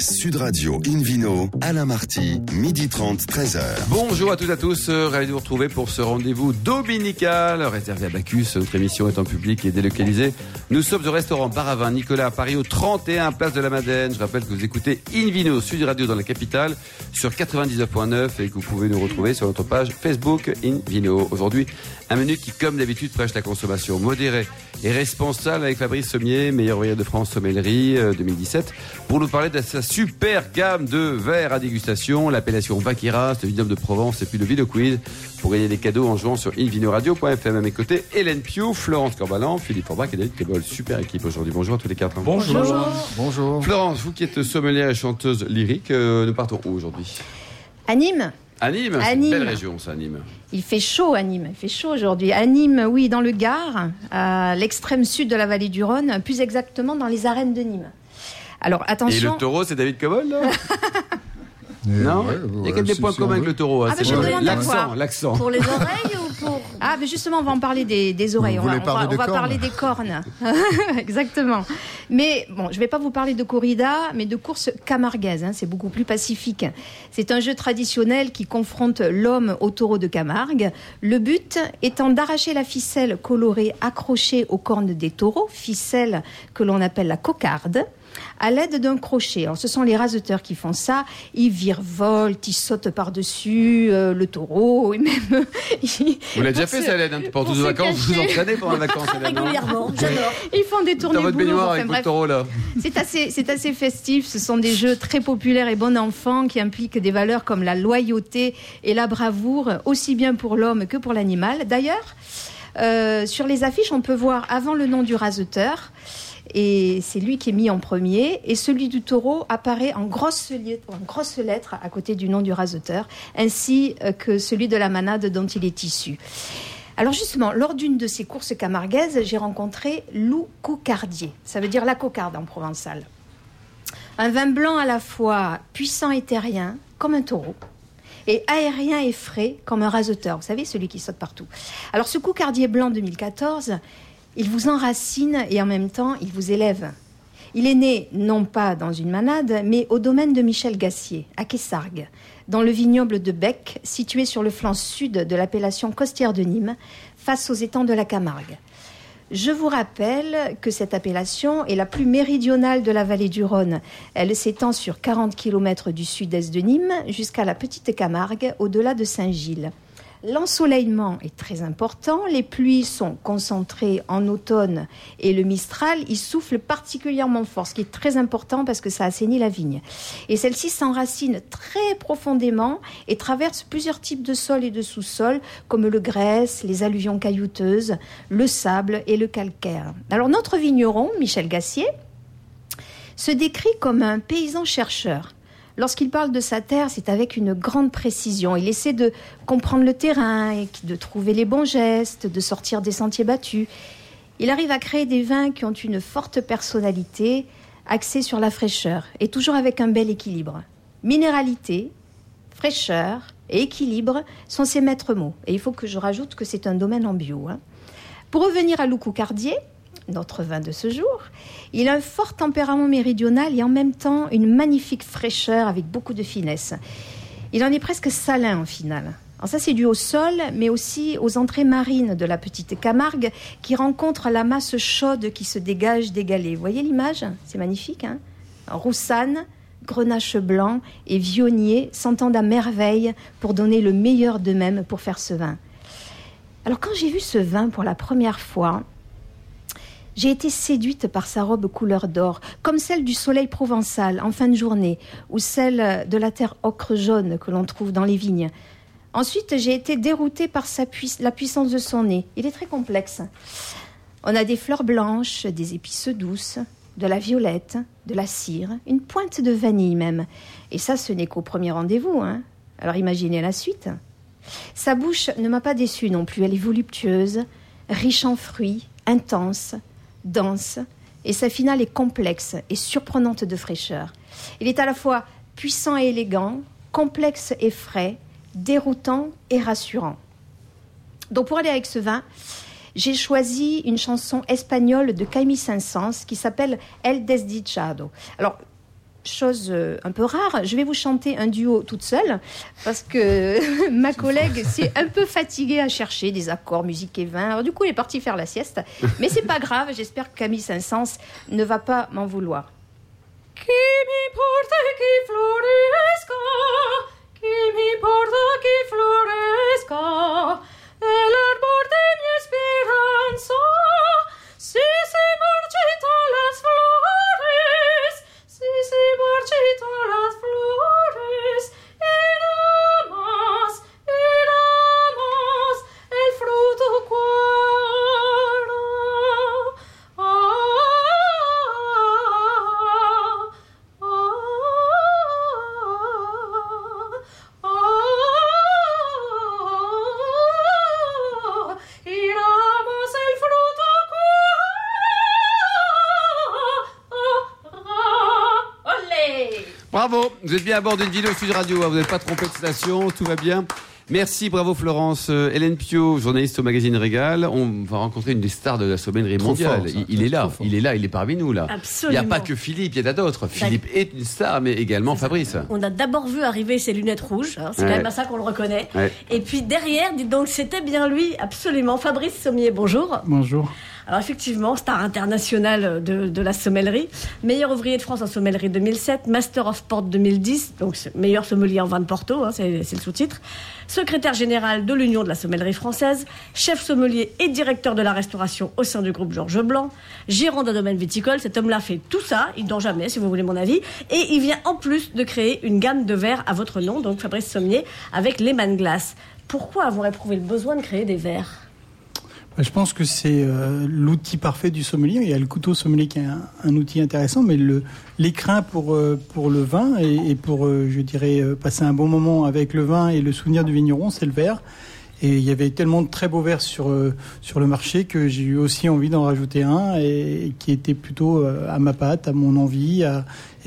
Sud Radio Invino, Alain Marty, midi 30, 13h. Bonjour à toutes et à tous, euh, ravi de vous retrouver pour ce rendez-vous dominical réservé à Bacchus. Notre émission est en public et délocalisée. Nous sommes au restaurant Baravin Nicolas à Paris au 31 Place de la Madeleine. Je rappelle que vous écoutez Invino Sud Radio dans la capitale sur 99.9 et que vous pouvez nous retrouver sur notre page Facebook Invino. Aujourd'hui, un menu qui, comme d'habitude, prêche la consommation modérée et responsable avec Fabrice Sommier, meilleur ouvrier de France sommellerie 2017, pour nous parler de sa super gamme de verres à dégustation, l'appellation Vaquiras, le Vinum de Provence et puis le Vino Quiz pour gagner des cadeaux en jouant sur invinoradio.fm. À mes côtés, Hélène Pio, Florence Corbalan, Philippe Forbach et David Kebol. Super équipe aujourd'hui. Bonjour à tous les quatre. Bonjour. Bonjour. Florence, vous qui êtes sommelière et chanteuse lyrique, euh, nous partons où aujourd'hui? À Nîmes. À Nîmes, c'est une belle région ça, Nîmes. Il fait chaud à Nîmes, il fait chaud aujourd'hui. À Nîmes, oui, dans le Gard, à l'extrême sud de la vallée du Rhône, plus exactement dans les arènes de Nîmes. Alors attention. Et le taureau, c'est David Cobol, là Non Il y a quelques points communs avec le taureau. hein, Ah, demande à L'accent, l'accent. Pour les oreilles ou pour. Ah, mais justement, on va en parler des, des oreilles. Vous on va, voulez parler on va- des on va cornes parler des cornes. Exactement. Mais bon, je vais pas vous parler de corrida, mais de course camarguaise. hein, c'est beaucoup plus pacifique. C'est un jeu traditionnel qui confronte l'homme au taureau de Camargue. Le but étant d'arracher la ficelle colorée accrochée aux cornes des taureaux, ficelle que l'on appelle la cocarde à l'aide d'un crochet. Alors, ce sont les raseteurs qui font ça. Ils virevoltent, ils sautent par-dessus euh, le taureau, et même. ils- Vous l'avez déjà fait, se- ça, Hélène Pendant pour toutes vos se vacances, vous vous entraînez pendant les vacances, Régulièrement, j'adore. Ils font des tournées Dans votre baignoire enfin, avec bref. taureau, là. C'est assez, c'est assez festif. Ce sont des jeux très populaires et bon enfant qui impliquent des valeurs comme la loyauté et la bravoure, aussi bien pour l'homme que pour l'animal. D'ailleurs, euh, sur les affiches, on peut voir avant le nom du raseteur. Et c'est lui qui est mis en premier. Et celui du taureau apparaît en grosses lettres, à côté du nom du raseteur, ainsi euh, que celui de la manade dont il est issu. Alors justement, lors d'une de ces courses camarguaises, j'ai rencontré Lou Cocardier. Ça veut dire la cocarde en provençal. Un vin blanc à la fois puissant et terrien, comme un taureau, et aérien et frais, comme un raseteur. Vous savez, celui qui saute partout. Alors ce Cocardier blanc 2014, il vous enracine et en même temps, il vous élève. Il est né non pas dans une manade, mais au domaine de Michel Gassier, à Quessargues, dans le vignoble de Bec, situé sur le flanc sud de l'appellation costière de Nîmes, face aux étangs de la Camargue. Je vous rappelle que cette appellation est la plus méridionale de la vallée du Rhône. Elle s'étend sur 40 km du sud-est de Nîmes jusqu'à la petite Camargue, au-delà de Saint-Gilles. L'ensoleillement est très important, les pluies sont concentrées en automne et le mistral, il souffle particulièrement fort, ce qui est très important parce que ça assainit la vigne. Et celle-ci s'enracine très profondément et traverse plusieurs types de sols et de sous-sols, comme le grès, les alluvions caillouteuses, le sable et le calcaire. Alors notre vigneron, Michel Gassier, se décrit comme un paysan chercheur. Lorsqu'il parle de sa terre, c'est avec une grande précision. Il essaie de comprendre le terrain, et de trouver les bons gestes, de sortir des sentiers battus. Il arrive à créer des vins qui ont une forte personnalité, axés sur la fraîcheur, et toujours avec un bel équilibre. Minéralité, fraîcheur et équilibre sont ses maîtres mots. Et il faut que je rajoute que c'est un domaine en bio. hein. Pour revenir à Loucou Cardier, notre vin de ce jour, il a un fort tempérament méridional et en même temps une magnifique fraîcheur avec beaucoup de finesse. Il en est presque salin en finale. Alors ça c'est dû au sol, mais aussi aux entrées marines de la petite Camargue qui rencontre la masse chaude qui se dégage des galets. Vous voyez l'image? C'est magnifique. Hein? Roussanne, grenache blanc et vionnier s'entendent à merveille pour donner le meilleur d'eux-mêmes pour faire ce vin. Alors quand j'ai vu ce vin pour la première fois, j'ai été séduite par sa robe couleur d'or, comme celle du soleil provençal en fin de journée, ou celle de la terre ocre jaune que l'on trouve dans les vignes. Ensuite, j'ai été déroutée par la puissance de son nez. Il est très complexe. On a des fleurs blanches, des épices douces, de la violette, de la cire, une pointe de vanille même. Et ça, ce n'est qu'au premier rendez-vous. Hein. Alors imaginez la suite. Sa bouche ne m'a pas déçue non plus. Elle est voluptueuse, riche en fruits, intense, dense, et sa finale est complexe et surprenante de fraîcheur. Il est à la fois puissant et élégant, complexe et frais, déroutant et rassurant. Donc pour aller avec ce vin, j'ai choisi une chanson espagnole de Camille Saint-Saëns qui s'appelle El Desdichado. Alors, chose euh, un peu rare, je vais vous chanter un duo toute seule parce que ma collègue s'est un peu fatiguée à chercher des accords musique et vin. Alors, du coup, elle est partie faire la sieste. Mais c'est pas grave, j'espère que Camille Saint-Saëns ne va pas m'en vouloir. Qui mi porta qui floresca, qui mi porta qui floresca, el árbol de mi esperanza, vous êtes bien à bord d'une vidéo Sud Radio, hein, vous n'êtes pas trompé de station, tout va bien. Merci, bravo Florence. Euh, Hélène Pio, journaliste au magazine Régal. On va rencontrer une des stars de la sommellerie Trop mondiale. fort, ça. il, il est là, il est là, il est parmi nous là. Il n'y a pas que Philippe, il y en a d'autres. Philippe est une star, mais également Fabrice. On a d'abord vu arriver ses lunettes rouges, hein, c'est Ouais. quand même à ça qu'on le reconnaît. Ouais. Et puis derrière, dites donc, c'était bien lui, absolument. Fabrice Sommier, bonjour. Bonjour. Alors effectivement, star international de, de la sommellerie, meilleur ouvrier de France en sommellerie 2007, Master of Sport 2010, donc meilleur sommelier en vin de Porto, hein, c'est le sous-titre, secrétaire général de l'Union de la sommellerie française, chef sommelier et directeur de la restauration au sein du groupe Georges Blanc, gérant d'un domaine viticole. Cet homme-là fait tout ça, il dort jamais, si vous voulez mon avis, et il vient en plus de créer une gamme de verres à votre nom, donc Fabrice Sommier, avec Lehman Glass. Pourquoi avoir éprouvé le besoin de créer des verres? Je pense que c'est euh, l'outil parfait du sommelier. Il y a le couteau sommelier qui est un, outil intéressant, mais l'écrin pour euh, pour le vin et, pour euh, je dirais passer un bon moment avec le vin et le souvenir du vigneron, c'est le verre. Et il y avait tellement de très beaux verres sur sur le marché que j'ai eu aussi envie d'en rajouter un et, qui était plutôt à ma patte, à mon envie.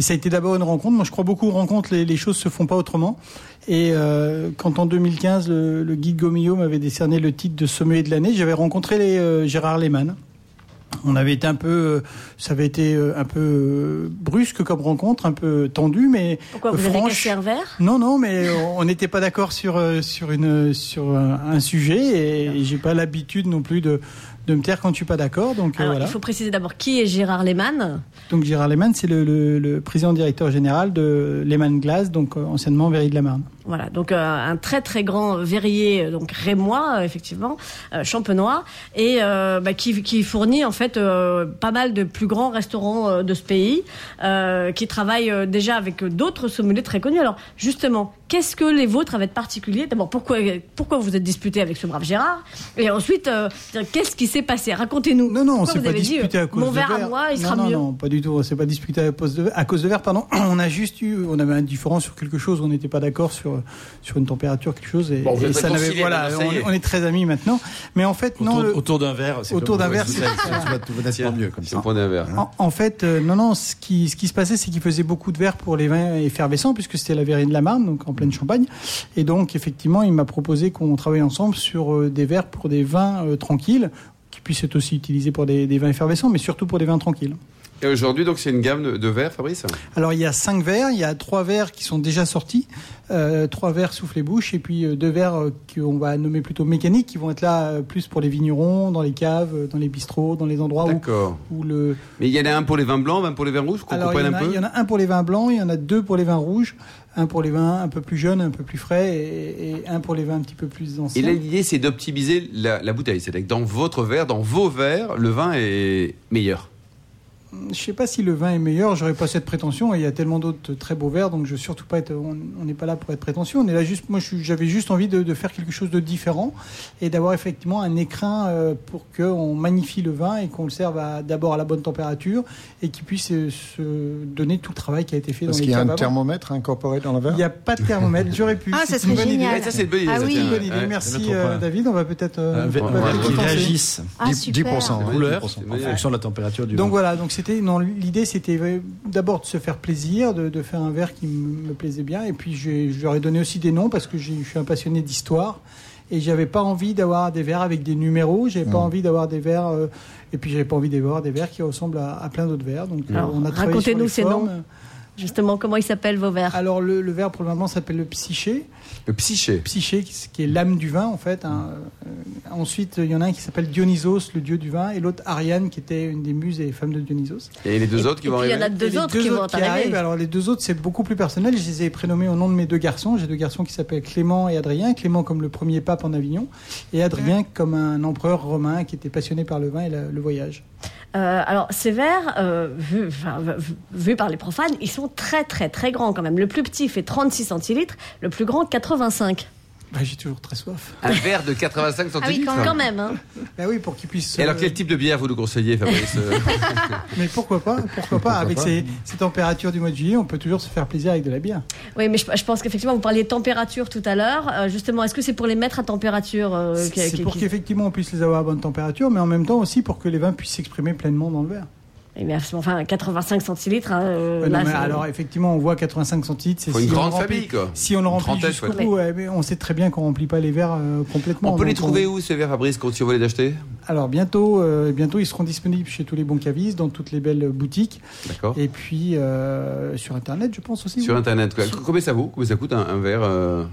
Et ça a été d'abord une rencontre. Moi, je crois beaucoup aux rencontres. Les, les choses se font pas autrement. Et euh, quand en 2015, le, le guide Gomillot m'avait décerné le titre de sommelier de l'année, j'avais rencontré les, euh, Gérard Lehmann. On avait été un peu, euh, ça avait été un peu brusque comme rencontre, un peu tendu, mais Pourquoi vous avez franche. cassé un verre? Non, non, mais on n'était pas d'accord sur sur une sur un, un sujet et j'ai pas l'habitude non plus de de me taire quand je suis pas d'accord. Donc euh, Alors, voilà. il faut préciser d'abord qui est Gérard Lehmann. Donc Gérard Lehmann, c'est le, le, le président directeur général de Lehmann Glass, donc euh, anciennement Verrier de la Marne. Voilà, donc euh, un très très grand verrier, donc rémois effectivement, champenois, et bah, qui, qui fournit en fait pas mal de plus grands restaurants de ce pays, qui travaille déjà avec d'autres sommeliers très connus. Alors justement, qu'est-ce que les vôtres avaient de particulier D'abord, pourquoi pourquoi vous êtes disputé avec ce brave Gérard Et ensuite, euh, qu'est-ce qui s'est passé Racontez-nous. Non, non, on Pourquoi s'est vous pas avez dit, disputé euh, à cause Mon de verre verre. à moi, il non, sera non, mieux. Non, pas du tout. On s'est pas disputé à cause de, à cause de verre, pardon. On a juste eu, on avait un différent sur quelque chose. On n'était pas d'accord sur sur une température, quelque chose. Et, Bon, vous et êtes ça n'avait, réconciliés voilà, maintenant, ça y est. on, on est très amis maintenant. Mais en fait, non. autour, le- autour d'un verre, c'est autour d'un verre, c'est- mieux comme ça. on prenait un verre. En, fait, euh, non, non. Ce qui, ce qui se passait, c'est qu'il faisait beaucoup de verres pour les vins effervescents, puisque c'était la verrerie de la Marne, donc en Champagne. Et donc, effectivement, il m'a proposé qu'on travaille ensemble sur euh, des verres pour des vins euh, tranquilles, qui puissent être aussi utilisés pour des vins effervescents, mais surtout pour des vins tranquilles. Et aujourd'hui, donc, c'est une gamme de, de verres, Fabrice Alors il y a cinq verres, il y a trois verres qui sont déjà sortis, euh, trois verres soufflés bouche et puis euh, deux verres euh, qu'on va nommer plutôt mécaniques qui vont être là plus pour les vignerons, dans les caves, dans les bistrots, dans les endroits où, le. Mais il y en a un pour les vins blancs, un pour les vins rouges, qu'on Alors il y, comprenne en un a, peu il y en a un pour les vins blancs, il y en a deux pour les vins rouges, un pour les vins un peu plus jeunes, un peu plus frais et, et un pour les vins un petit peu plus Et anciens. là, l'idée, c'est d'optimiser la, la bouteille. C'est-à-dire que dans votre verre, dans vos verres, le vin est meilleur. Je sais pas si le vin est meilleur, j'aurais pas cette prétention. Et il y a tellement d'autres très beaux verres, donc je veux surtout pas être. On n'est pas là pour être prétentieux. On est là juste. Moi, j'avais juste envie de, de faire quelque chose de différent et d'avoir effectivement un écrin euh, pour qu'on magnifie le vin et qu'on le serve d'abord à la bonne température et qu'il puisse euh, se donner tout le travail qui a été fait Parce qu'il y a un avant. thermomètre incorporé dans le verre Il n'y a pas de thermomètre. J'aurais pu. Ah, ça serait idée. génial. Ça, c'est une bonne idée. Ah ça, oui. Une bonne idée. Ouais. Merci euh. David. On va peut-être. euh, Un verre, on va un verre peut-être y qui penser. réagisse. Ah, 10%, super. ouais, Couleur, 10%. en fonction de la température du Donc vin. voilà, donc c'était non l'idée c'était d'abord de se faire plaisir, de, de faire un verre qui me plaisait bien et puis je leur ai donné aussi des noms parce que je suis un passionné d'histoire et j'avais pas envie d'avoir des verres avec des numéros, j'avais pas Mm. envie d'avoir des verres euh, et puis j'avais pas envie d'avoir des verres qui ressemblent à, à plein d'autres verres. Donc Alors, on a racontez-nous ces formes. noms. Justement, comment ils s'appellent vos verres? Alors le, le verre pour le moment s'appelle le psyché. Le psyché. Psyché, qui qui est l'âme du vin en fait. hein. Ensuite, il y en a un qui s'appelle Dionysos, le dieu du vin, et l'autre Ariane, qui était une des muses et femmes de Dionysos. Et les deux autres qui Et vont puis il y en arriver a deux autres deux qui vont autres qui arrivent, arriver. Alors les deux autres, c'est beaucoup plus personnel. Je les ai prénommés au nom de mes deux garçons. J'ai deux garçons qui s'appellent Clément et Adrien. Clément comme le premier pape en Avignon, et Adrien comme un empereur romain qui était passionné par le vin et la- le voyage. Euh, alors, ces verres, euh, vus enfin, vu- vus par les profanes, ils sont très très très grands quand même. Le plus petit fait 36 centilitres, le plus grand 85. Bah, J'ai toujours très soif. Un verre de 85 Ah oui, centilitres. quand Quand même, hein. Bah oui, pour qu'ils puissent. Et alors, euh, quel type de bière vous nous conseillez, Fabrice Euh, Mais pourquoi pas Pourquoi pas Avec pas ces, ces températures du mois de juillet, on peut toujours se faire plaisir avec de la bière. Oui, mais je, je pense qu'effectivement, vous parliez de température tout à l'heure. Euh, justement, est-ce que c'est pour les mettre à température euh, C'est pour qu'effectivement on puisse les avoir à bonne température, mais en même temps aussi pour que les vins puissent s'exprimer pleinement dans le verre. Eh bien, enfin, 85 centilitres. hein, euh, Ouais, non, là, mais c'est- alors effectivement, on voit 85 centilitres. c'est une si on grande remplit- famille, quoi. Si on le Une remplit jusqu'au bout, ouais, mais on sait très bien qu'on remplit pas les verres euh, complètement. On peut les trouver où, ces verres, Fabrice, quand si on veut les acheter? Alors bientôt, euh, bientôt ils seront disponibles chez tous les bons cavistes, dans toutes les belles boutiques, D'accord. et puis euh, sur Internet, je pense aussi. Sur oui. Internet. quoi. Combien ça vaut? Combien ça coûte un, un verre euh,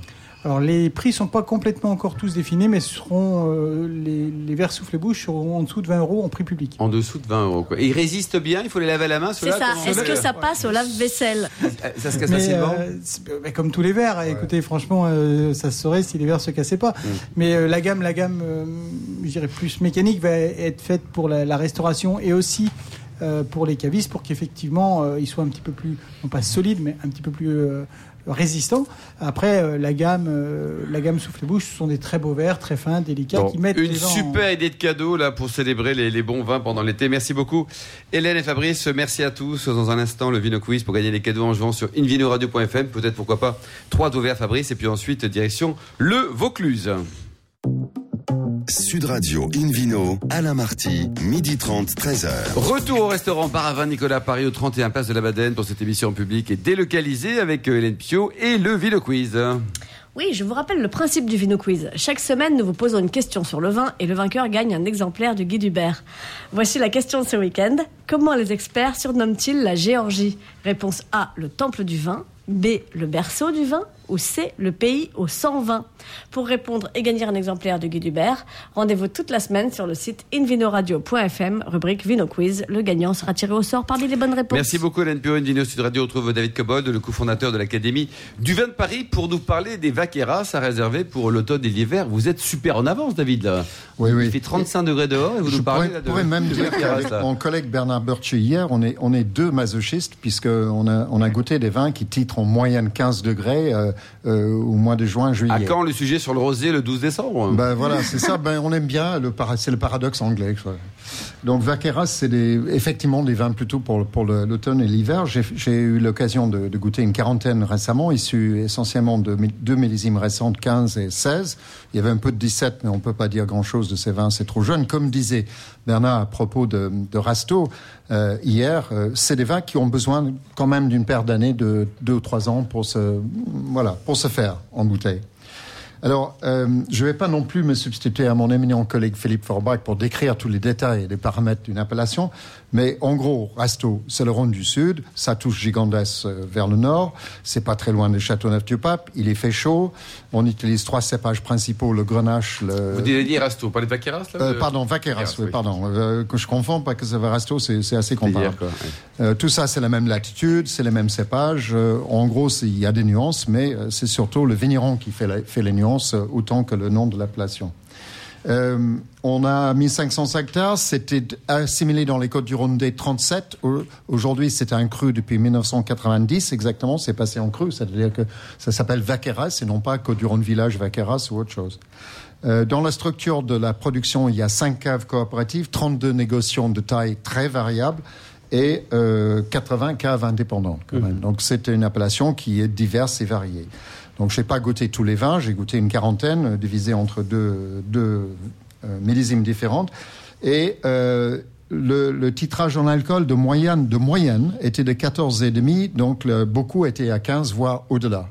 Alors les prix sont pas complètement encore tous définis, mais ce seront euh, les, les verres souffle-bouche seront en dessous de 20 euros en prix public. en dessous de 20 euros quoi. Et ils résistent bien Il faut les laver à la main, C'est ça. Est-ce que ça passe au lave-vaisselle Euh, Ça se casse Mais, facilement euh, c'est- bah, comme tous les verres, écoutez, franchement, euh, ça se saurait si les verres se cassaient pas. Mm. Mais euh, la gamme, la gamme, euh, je dirais plus mécanique, va être faite pour la, la restauration et aussi euh, pour les cavistes, pour qu'effectivement euh, ils soient un petit peu plus, non pas solides, mais un petit peu plus euh, résistants. Après, la gamme, la gamme souffle-bouche, ce sont des très beaux verres, très fins, délicats, Bon, qui mettent une en- super idée de cadeau là pour célébrer les, les bons vins pendant l'été. Merci beaucoup Hélène et Fabrice. Merci à tous. Dans un instant, le Vino Quiz pour gagner les cadeaux en jouant sur invinoradio.fm. Peut-être pourquoi pas trois d'eau vert Fabrice et puis ensuite direction le Vaucluse. Sud Radio Invino, Alain Marty, midi 30, 13h. Retour au restaurant Bar à Vin Nicolas Paris au 31 place de la Madeleine pour cette émission publique et délocalisée avec euh, Hélène Pio et le Vino Quiz. Oui, je vous rappelle le principe du Vino Quiz. Chaque semaine, nous vous posons une question sur le vin et le vainqueur gagne un exemplaire du Guide Hubert. Voici la question de ce week-end. Comment les experts surnomment-ils la Géorgie? Réponse A, le temple du vin. B, le berceau du vin. Ou C, le pays aux 120. Pour répondre et gagner un exemplaire du Guide Hubert, rendez-vous toute la semaine sur le site invinoradio.fm, rubrique Vino Quiz. Le gagnant sera tiré au sort parmi les bonnes réponses. Merci beaucoup Hélène Pio. Invino Sud Radio retrouve David Cobold, le cofondateur de l'Académie du vin de Paris pour nous parler des vaqueras à réserver pour l'automne et l'hiver. Vous êtes super en avance David là. Oui, oui. Il fait 35 degrés dehors et vous Je nous parlez pourrais, là, de pourrais même de dire qu'avec mon collègue Bernard Burchi hier, on est, on est deux masochistes puisqu'on a, on a goûté des vins qui titrent en moyenne 15 degrés euh, euh, au mois de juin, juillet. À quand le sujet sur le rosé le 12 décembre? Ben voilà, c'est ça. Ben on aime bien le c'est le paradoxe anglais. quoi. Donc Vaqueras, c'est effectivement des vins plutôt pour pour l'automne et l'hiver. J'ai eu l'occasion de, de goûter une quarantaine récemment, issus essentiellement de deux millésimes récentes, 15 et 16. Il y avait un peu de 17, mais on peut pas dire grand chose de ces vins, c'est trop jeune. Comme disait Bernard à propos de, de Rasto euh, hier, euh, c'est des vins qui ont besoin quand même d'une paire d'années, de deux ou trois ans pour se voilà pour se faire en bouteille. Alors, euh, je ne vais pas non plus me substituer à mon éminent collègue Philippe Forbach pour décrire tous les détails et les paramètres d'une appellation, mais en gros, Rasto, c'est le Rhône du Sud, ça touche Gigandès euh, vers le nord, c'est pas très loin de Châteauneuf-du-Pape, il y fait chaud, on utilise trois cépages principaux, le Grenache, le... Vous dire Rasto, pas les vaqueras là Euh, pardon, Vaqueras, Vaqueras, oui, oui. pardon, euh, que je confonds, pas que c'est Rasto, c'est c'est assez hier, comparable. quoi. Euh, tout ça, c'est la même latitude, c'est les mêmes cépages. Euh, en gros, il y a des nuances, mais euh, c'est surtout le vigneron qui fait, la- fait les nuances euh, autant que le nom de l'appellation. Euh, on a 1500 hectares, c'était assimilé dans les Côtes-du-Rhône des 37. Au- Aujourd'hui, c'est un cru depuis 1990 exactement, c'est passé en cru, c'est-à-dire que ça s'appelle Vaqueras et non pas Côte-du-Rhône Village Vaqueras ou autre chose. Euh, dans la structure de la production, il y a cinq caves coopératives, 32 négociants de taille très variable et euh, 80 caves indépendantes. Quand même. Donc c'est une appellation qui est diverse et variée. Donc j'ai pas goûté tous les vins, j'ai goûté une quarantaine euh, divisée entre deux, deux euh, millésimes différentes. Et euh, le, le titrage en alcool de moyenne, de moyenne était de 14,5, donc le, beaucoup étaient à 15, voire au-delà.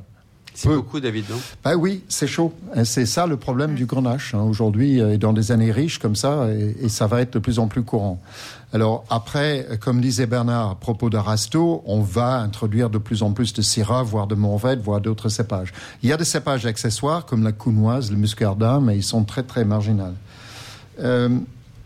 C'est beaucoup, David, non? Ben oui, c'est chaud. C'est ça le problème du grenache hein, aujourd'hui, euh, et dans des années riches comme ça, et, et ça va être de plus en plus courant. Alors après, comme disait Bernard à propos d'Arasto, on va introduire de plus en plus de Syrah, voire de Mourvèdre, voire d'autres cépages. Il y a des cépages accessoires comme la counoise, le muscardin, mais ils sont très très marginaux. Euh,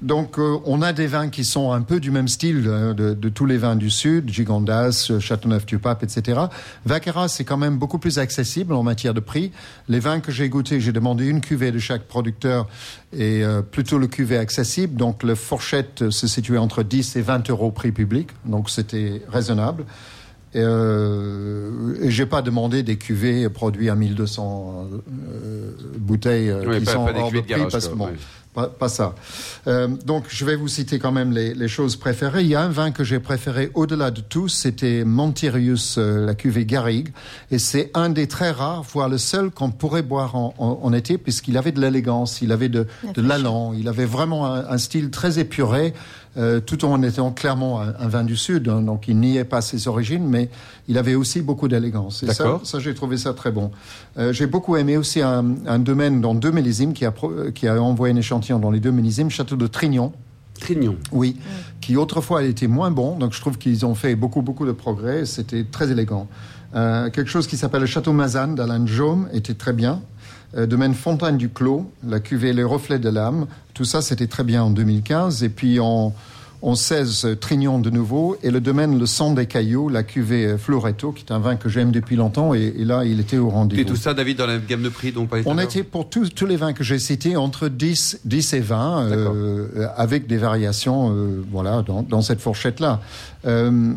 donc, euh, on a des vins qui sont un peu du même style euh, de, de tous les vins du Sud, Gigondas, Châteauneuf-du-Pape, etc. Vaquera, c'est quand même beaucoup plus accessible en matière de prix. Les vins que j'ai goûtés, j'ai demandé une cuvée de chaque producteur et euh, plutôt le cuvée accessible. Donc, le fourchette se situait entre 10 et 20 euros prix public. Donc, c'était raisonnable. Et, euh, j'ai pas demandé des cuvées produits à 1200 euh, bouteilles euh, Oui, qui pas- sont pas des hors de de prix garage, parce que bon. Pas, pas ça. Euh, donc, je vais vous citer quand même les, les choses préférées. Il y a un vin que j'ai préféré au-delà de tout, c'était Montirius, euh, la cuvée Garrigue. Et c'est un des très rares, voire le seul qu'on pourrait boire en, en- en été, puisqu'il avait de l'élégance, il avait de, de l'allant, il avait vraiment un, un style très épuré, euh, tout en étant clairement un, un vin du Sud. hein. donc, il niait pas ses origines, mais il avait aussi beaucoup d'élégance. Et ça, D'accord. ça j'ai trouvé ça très bon. Euh, j'ai beaucoup aimé aussi un, un domaine dans deux millésimes qui a, pro- euh, qui a envoyé un échantillon dans les deux millésimes, Château de Trignon. Trignon. Oui, qui autrefois était moins bon, donc je trouve qu'ils ont fait beaucoup, beaucoup de progrès, c'était très élégant. Euh, quelque chose qui s'appelle le Château Mazane d'Alain Jaume était très bien. Euh, domaine Fontaine du Clos, la cuvée Les Reflets de l'âme, tout ça c'était très bien en 2015. Et puis en, 16, euh, Trignon de nouveau, et le domaine Le Sang des Cailloux, la cuvée euh, Floretto, qui est un vin que j'aime depuis longtemps, et, et là il était au Et rendez-vous. tout ça, David, dans la gamme de prix dont on On était pour tous, tous les vins que j'ai cités entre 10, 10 et 20, euh, avec des variations euh, voilà, dans, dans cette fourchette-là. Euh,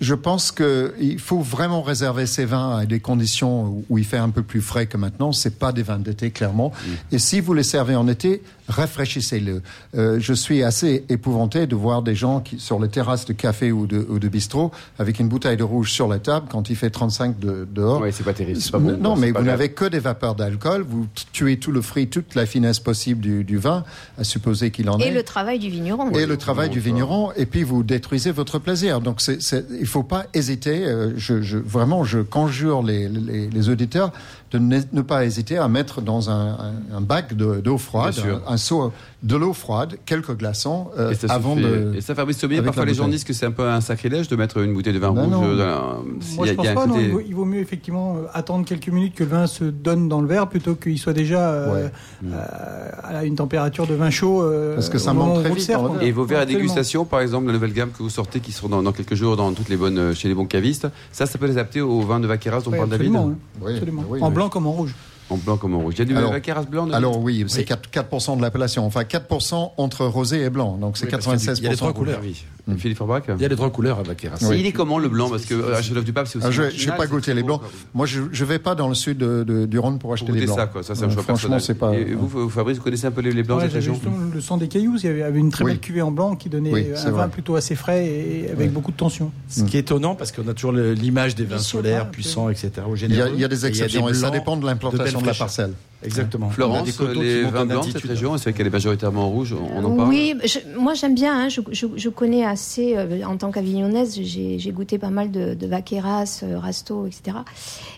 je pense qu'il faut vraiment réserver ces vins à des conditions où- il fait un peu plus frais que maintenant. C'est pas des vins d'été, clairement. Et si vous les servez en été, rafraîchissez-le. Euh, je suis assez épouvanté de voir des gens qui, sur les terrasses de café ou de, ou de bistrot avec une bouteille de rouge sur la table quand il fait 35 de, dehors. Ouais, c'est pas terrible. c'est pas bon, non, mais vous n'avez que des vapeurs d'alcool. Vous tuez tout le fruit, toute la finesse possible du, du vin, à supposer qu'il en Et est. le travail du vigneron. et le travail du vigneron, et puis vous détruisez votre plaisir. Donc, c'est, c'est, il faut pas hésiter. euh, je, vraiment, je conjure les, les auditeurs de ne, ne pas hésiter à mettre dans un, un, un bac de, d'eau froide, un, un seau de l'eau froide, quelques glaçons, euh, Et ça, avant suffit. de. Et ça, Fabrice Sommier, parfois les gens disent que c'est un peu un sacrilège de mettre une bouteille de vin Ben rouge. non. dans la- s'il Moi, y a- je pense il y a un pas. non, côté- il, vaut, il vaut mieux effectivement euh, attendre quelques minutes que le vin se donne dans le verre plutôt qu'il soit déjà euh, Ouais. euh, à une température de vin chaud. euh, Parce que ça monte très vite sert. Et vos verres à dégustation, par exemple, la nouvelle gamme que vous sortez, qui seront dans, dans quelques jours dans toutes les bonnes, chez les bons cavistes, ça, ça peut les adapter au vin de Vaqueras dont Ouais, parle David absolument, hein. Oui, Absolument. oui, en oui. Blanc comme en rouge. En blanc comme en rouge. Il y a du Alors- blanc Alors oui, c'est 4%, 4 de l'appellation. Enfin, 4% entre rosé et blanc. Donc c'est Oui, parce qu'il y a 96%. il y a les trois couleurs. Oui. Philippe Forbach Il y a les trois couleurs à Vaqueras. Oui. Il est comment le blanc Parce que euh, à Châteauneuf du Pape, c'est aussi. Ah, je n'ai pas goûté les blancs. Moi, je ne vais pas dans le sud de- de- du Rhône pour acheter Pour des blancs. ça, quoi. Ça, c'est un Euh, choix Franchement, personnel. c'est pas. Et vous, Fabrice, vous connaissez un peu les, les blancs Ouais, de région le sang des cailloux, il y avait, une très Oui. belle cuvée en blanc qui donnait euh, un vin plutôt assez frais et avec beaucoup de tension. Ce qui est étonnant, parce qu'on a toujours l'image des vins solaires, ouais, puissants, etc. au Il y, a, généreux. il y a des exceptions et, ça dépend de l'implantation de la parcelle. Exactement. On a des Florence, les vins en blancs de cette région, c'est vrai qu'elle est majoritairement rouge, on en parle Oui, je- moi j'aime bien, hein, je, je- je connais assez, euh, en tant qu'avignonnaise, j'ai j'ai goûté pas mal de, de Vaqueras, euh, Rasto, etc.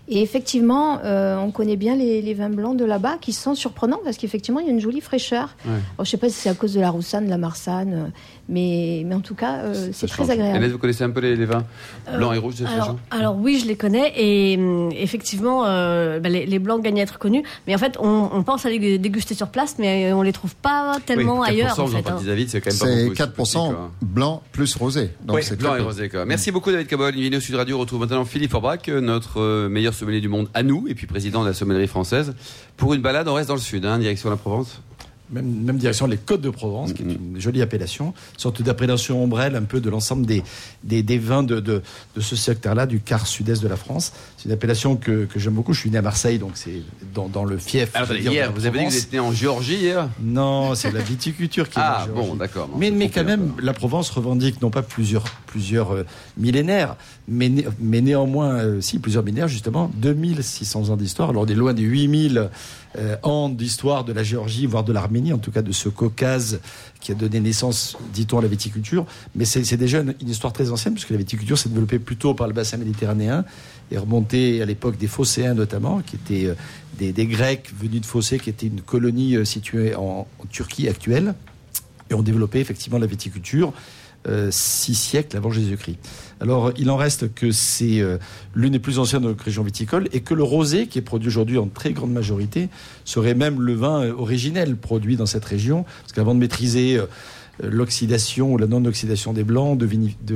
Et effectivement, euh, on connaît bien les, les vins blancs de là-bas qui sont surprenants parce qu'effectivement, il y a une jolie fraîcheur. Ouais. Alors, je sais pas si c'est à cause de la roussanne, de la marsanne, mais, mais en tout cas, euh, c'est très change. agréable. Hélène, vous connaissez un peu les, les vins blancs et rouges de cette Alors, région? alors oui, je les connais et effectivement, euh, bah, les, les blancs gagnent à être connus. Mais en fait, on, on pense à les déguster sur place, mais on les trouve pas tellement Oui, 4%, ailleurs. En fait, hein. David, c'est quand même pas C'est beaucoup. 4% petit, quoi. blanc plus rosé. Donc Oui, c'est blanc et rosé. Quoi. Merci beaucoup David Cabol. Une vidéo Sud Radio retrouve maintenant Philippe Forbach, notre euh, meilleur sommelier du monde à nous, et puis président de la sommellerie française. Pour une balade, on reste dans le sud, hein, direction la Provence. Même, même direction les Côtes de Provence, qui est une jolie appellation, sorte d'appellation ombrelle un peu de l'ensemble des, des, des vins de, de, de ce secteur-là, du quart sud-est de la France. C'est une appellation que, que j'aime beaucoup. Je suis né à Marseille, donc c'est dans, dans le fief. Alors, dire, hier, vous avez dit que vous étiez en Géorgie hier? Non, c'est la viticulture qui est Ah en bon, d'accord. Mais, mais quand même, la Provence revendique non pas plusieurs, plusieurs euh, millénaires, mais, né- mais néanmoins, euh, si, plusieurs millénaires, justement, 2600 ans d'histoire. Alors, on est loin des 8000 euh, ans d'histoire de la Géorgie, voire de en tout cas de ce Caucase qui a donné naissance, dit-on, à la viticulture. Mais c'est déjà une, histoire très ancienne, puisque la viticulture s'est développée plutôt par le bassin méditerranéen et remontée à l'époque des Phocéens notamment, qui étaient euh, des, Grecs venus de Phocée, qui était une colonie euh, située en, en Turquie actuelle, et ont développé effectivement la viticulture six siècles avant Jésus-Christ. Alors, il en reste que c'est euh, l'une des plus anciennes régions viticoles et que le rosé, qui est produit aujourd'hui en très grande majorité, serait même le vin euh, originel produit dans cette région. Parce qu'avant de maîtriser euh, l'oxydation ou la non-oxydation des blancs, de-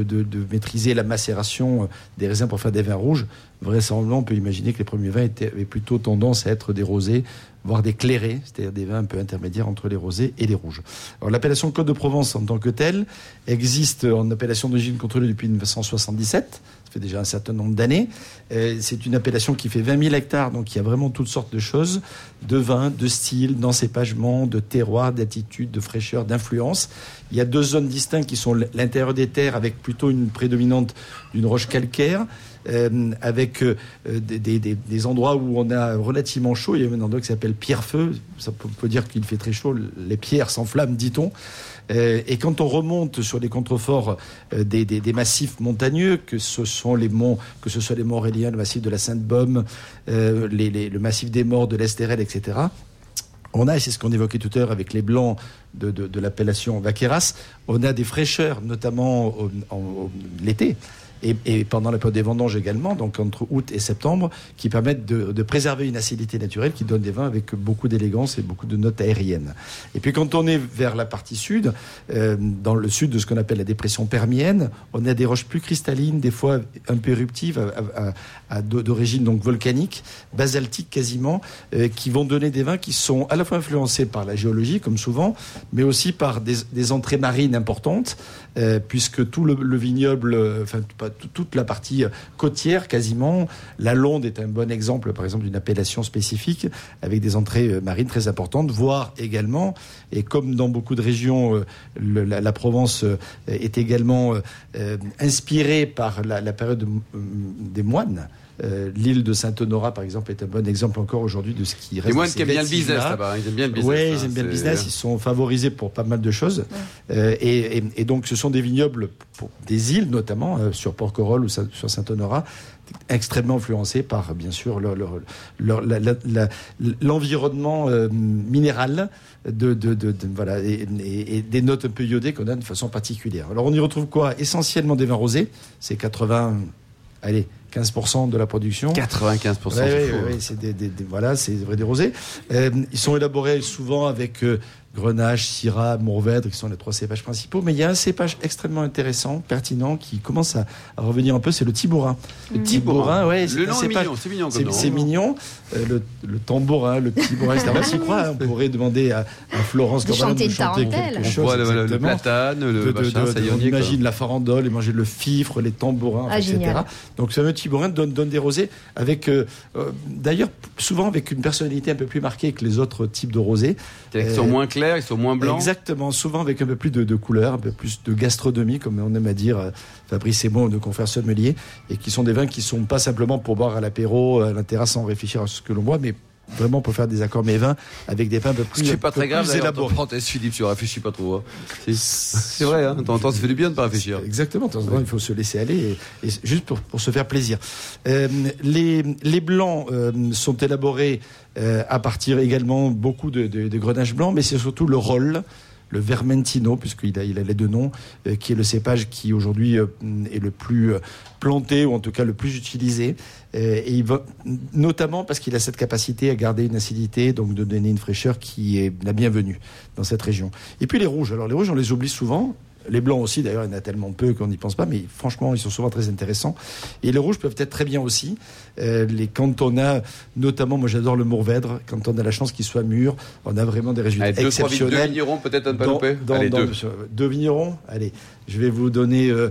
de- de maîtriser la macération euh, des raisins pour faire des vins rouges, vraisemblablement, on peut imaginer que les premiers vins étaient, avaient plutôt tendance à être des rosés, voire des clairés, c'est-à-dire des vins un peu intermédiaires entre les rosés et les rouges. Alors, l'appellation Côte de Provence en tant que telle existe en appellation d'origine contrôlée depuis 1977. Ça fait déjà un certain nombre d'années. Euh, c'est une appellation qui fait 20 000 hectares, donc il y a vraiment toutes sortes de choses, de vins, de styles, d'encépagement, de terroir, d'attitude, de fraîcheur, d'influence. Il y a deux zones distinctes qui sont l'intérieur des terres avec plutôt une prédominante d'une roche calcaire. Euh, avec euh, des, endroits où on a relativement chaud. Il y a un endroit qui s'appelle Pierre-Feu. Ça peut, peut dire qu'il fait très chaud. Les pierres s'enflamment, dit-on. Euh, et quand on remonte sur les contreforts des, massifs montagneux, que ce sont les monts, que ce soit les monts Auréliens, le massif de la Sainte-Baume, le massif des Morts, de l'Estérel, etc. On a, et c'est ce qu'on évoquait tout à l'heure avec les blancs de, l'appellation Vaqueras, on a des fraîcheurs, notamment l'été. Et, et pendant la période des vendanges également, donc entre août et septembre, qui permettent de, de préserver une acidité naturelle qui donne des vins avec beaucoup d'élégance et beaucoup de notes aériennes. Et puis quand on est vers la partie sud, euh, dans le sud de ce qu'on appelle la dépression permienne, on a des roches plus cristallines, des fois un peu éruptives, à- à- à- d'origine donc volcanique, basaltique quasiment, euh, qui vont donner des vins qui sont à la fois influencés par la géologie, comme souvent, mais aussi par des, des entrées marines importantes, euh, puisque tout le, le vignoble, euh, enfin pas toute la partie euh, côtière quasiment, la Londe est un bon exemple, par exemple, d'une appellation spécifique avec des entrées euh, marines très importantes, voire également, et comme dans beaucoup de régions, euh, la, Provence est également inspirée par la, période des moines. Euh, L'île de Saint-Honorat, par exemple, est un bon exemple encore aujourd'hui de ce qui reste. Les moines qui aiment bien le business là-bas. Ils aiment bien le business. Oui, hein, ils aiment bien le business. Ils sont favorisés pour pas mal de choses. Euh, et, et- et donc, ce sont des vignobles pour des îles, notamment euh, sur Porquerolles ou sur Saint-Honorat, extrêmement influencés par, bien sûr, l'environnement euh, minéral de, de- de- de- voilà, et, et- et des notes un peu iodées qu'on a de façon particulière. Alors, on y retrouve quoi? Essentiellement des vins rosés. C'est 80, allez, 15% de la production. 95%. Ouais, c'est ouais, ouais, hein. c'est des, des- des- voilà, c'est vrai des rosés. Euh, ils sont élaborés souvent avec euh, Grenache, Syrah, Mourvèdre, qui sont les trois cépages principaux. Mais il y a un cépage extrêmement intéressant, pertinent, qui commence à, à revenir un peu, c'est le Tibourin. Le Tibourin. ouais, c'est Le un nom est cépage- mignon, c'est mignon c'est nom. c'est mignon. Euh, le, le tambourin, le Tibourin, etc. On s'y croit. hein. On pourrait demander à, à Florence De chanter de chanter quelque On voit le, le- platane, le de, de, machin, de- ça y est, on imagine la farandole, et manger le fifre, les tambourins, Ah, etc. génial. Donc ce fameux Tibourin donne, donne des rosés avec, euh, euh, d'ailleurs, souvent avec une personnalité un peu plus marquée que les autres types de rosés. Ils sont Euh, moins ils sont moins blancs. Exactement, souvent avec un peu plus de, de couleur, un peu plus de gastronomie, comme on aime à dire euh, Fabrice et moi, nos confrères sommeliers, et qui sont des vins qui sont pas simplement pour boire à l'apéro, à la sans réfléchir à ce que l'on boit, mais vraiment pour faire des accords mévins avec des vins un peu Ce plus, qui est pas très grave, élaborés. parenthèses, Philippe, tu réfléchis pas trop. hein. C'est- vrai, hein, de temps en temps, ça fait du bien de pas réfléchir. Exactement, temps temps, il faut se laisser aller, et, et juste pour, pour se faire plaisir. Euh, les, les blancs euh, sont élaborés euh, à partir également beaucoup de, de, de grenache blanc, mais c'est surtout le rôle, le vermentino, puisqu'il a, il a les deux noms, euh, qui est le cépage qui aujourd'hui euh, est le plus euh, planté, ou en tout cas le plus utilisé. Et notamment parce qu'il a cette capacité à garder une acidité, donc de donner une fraîcheur qui est la bienvenue dans cette région. Et puis les rouges. Alors les rouges, on les oublie souvent. Les blancs aussi, d'ailleurs, il y en a tellement peu qu'on n'y pense pas, mais franchement, ils sont souvent très intéressants. Et les rouges peuvent être très bien aussi. Euh, les, quand on a, notamment, moi j'adore le Mourvèdre, quand on a la chance qu'il soit mûr, on a vraiment des résultats Allez, deux, trois vignes, deux exceptionnels. vignerons, peut-être à ne pas Dans- louper. dans- Allez, dans- deux. sur- deux vignerons Allez, Je vais vous donner euh,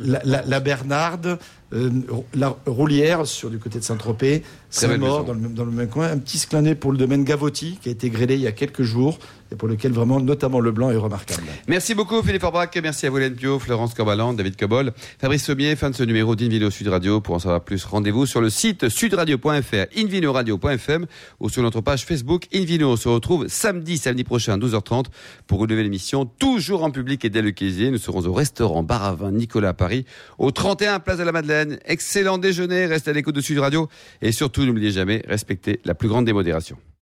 la, la- la Bernarde, euh, la Roulière sur du côté de Saint-Tropez, Saint-Maur maison. dans le, même- dans le même coin. Un petit clin d'œil pour le domaine Gavotti qui a été grêlé il y a quelques jours et pour lequel vraiment, notamment le blanc est remarquable. Merci beaucoup Philippe Orbrac, merci à vous Hélène Pio, Florence Corbalan, David Cobol, Fabrice Sommier, fin de ce numéro d'Invino Sud Radio. Pour en savoir plus, rendez-vous sur le site sudradio.fr, invinoradio.fm ou sur notre page Facebook Invino. On se retrouve samedi, samedi prochain à 12h30 pour une nouvelle émission, toujours en public et dès le. Nous serons au restaurant Bar à Vin Nicolas à Paris, au 31 Place de la Madeleine. Excellent déjeuner, restez à l'écoute de Sud Radio et surtout n'oubliez jamais, respectez la plus grande démodération.